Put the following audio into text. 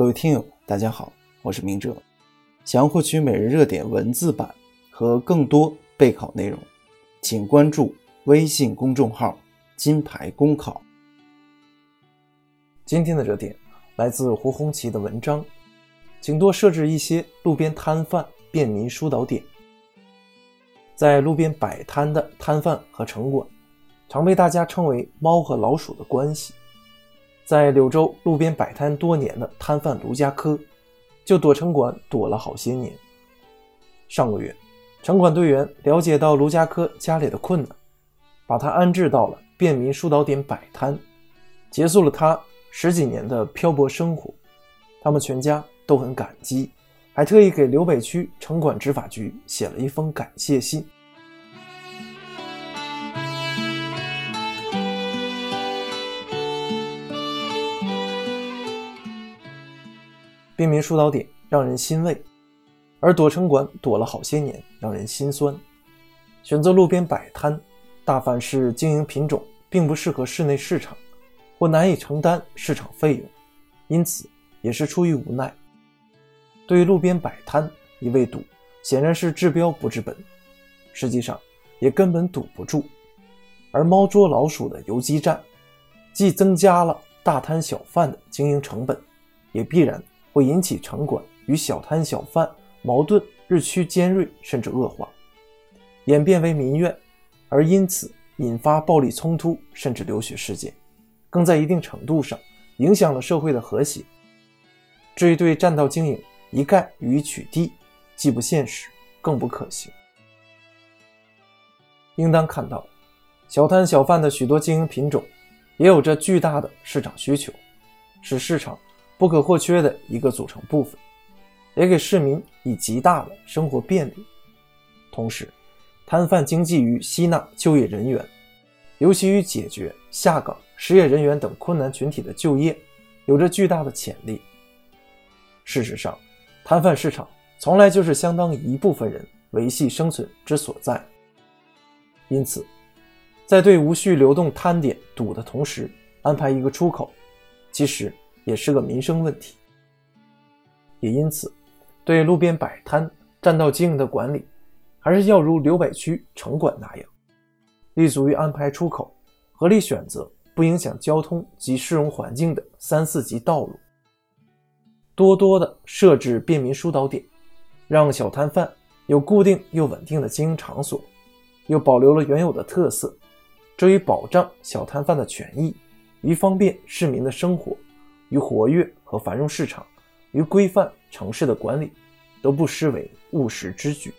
各位听友，大家好，我是明哲。想要获取每日热点文字版和更多备考内容，请关注微信公众号“金牌公考”。今天的热点来自胡红旗的文章，请多设置一些路边摊贩便民疏导点。在路边摆摊的摊贩和城管，常被大家称为“猫和老鼠”的关系。在柳州路边摆摊多年的摊贩卢家科，就躲城管躲了好些年。上个月，城管队员了解到卢家科家里的困难，把他安置到了便民疏导点摆摊，结束了他十几年的漂泊生活。他们全家都很感激，还特意给柳北区城管执法局写了一封感谢信。便民疏导点让人欣慰，而躲城管躲了好些年，让人心酸。选择路边摆摊，大凡是经营品种并不适合室内市场，或难以承担市场费用，因此也是出于无奈。对于路边摆摊，一味堵显然是治标不治本，实际上也根本堵不住。而猫捉老鼠的游击战，既增加了大摊小贩的经营成本，也必然。会引起城管与小摊小贩矛盾日趋尖锐，甚至恶化，演变为民怨，而因此引发暴力冲突，甚至流血事件，更在一定程度上影响了社会的和谐。至于对占道经营一概予以取缔，既不现实，更不可行。应当看到，小摊小贩的许多经营品种，也有着巨大的市场需求，是市场。不可或缺的一个组成部分，也给市民以极大的生活便利。同时，摊贩经济于吸纳就业人员，尤其于解决下岗失业人员等困难群体的就业，有着巨大的潜力。事实上，摊贩市场从来就是相当一部分人维系生存之所在。因此，在对无序流动摊点堵的同时，安排一个出口，其实。也是个民生问题，也因此，对路边摆摊、占道经营的管理，还是要如柳北区城管那样，立足于安排出口，合理选择不影响交通及市容环境的三四级道路，多多的设置便民疏导点，让小摊贩有固定又稳定的经营场所，又保留了原有的特色，这与保障小摊贩的权益，与方便市民的生活。于活跃和繁荣市场，于规范城市的管理，都不失为务实之举。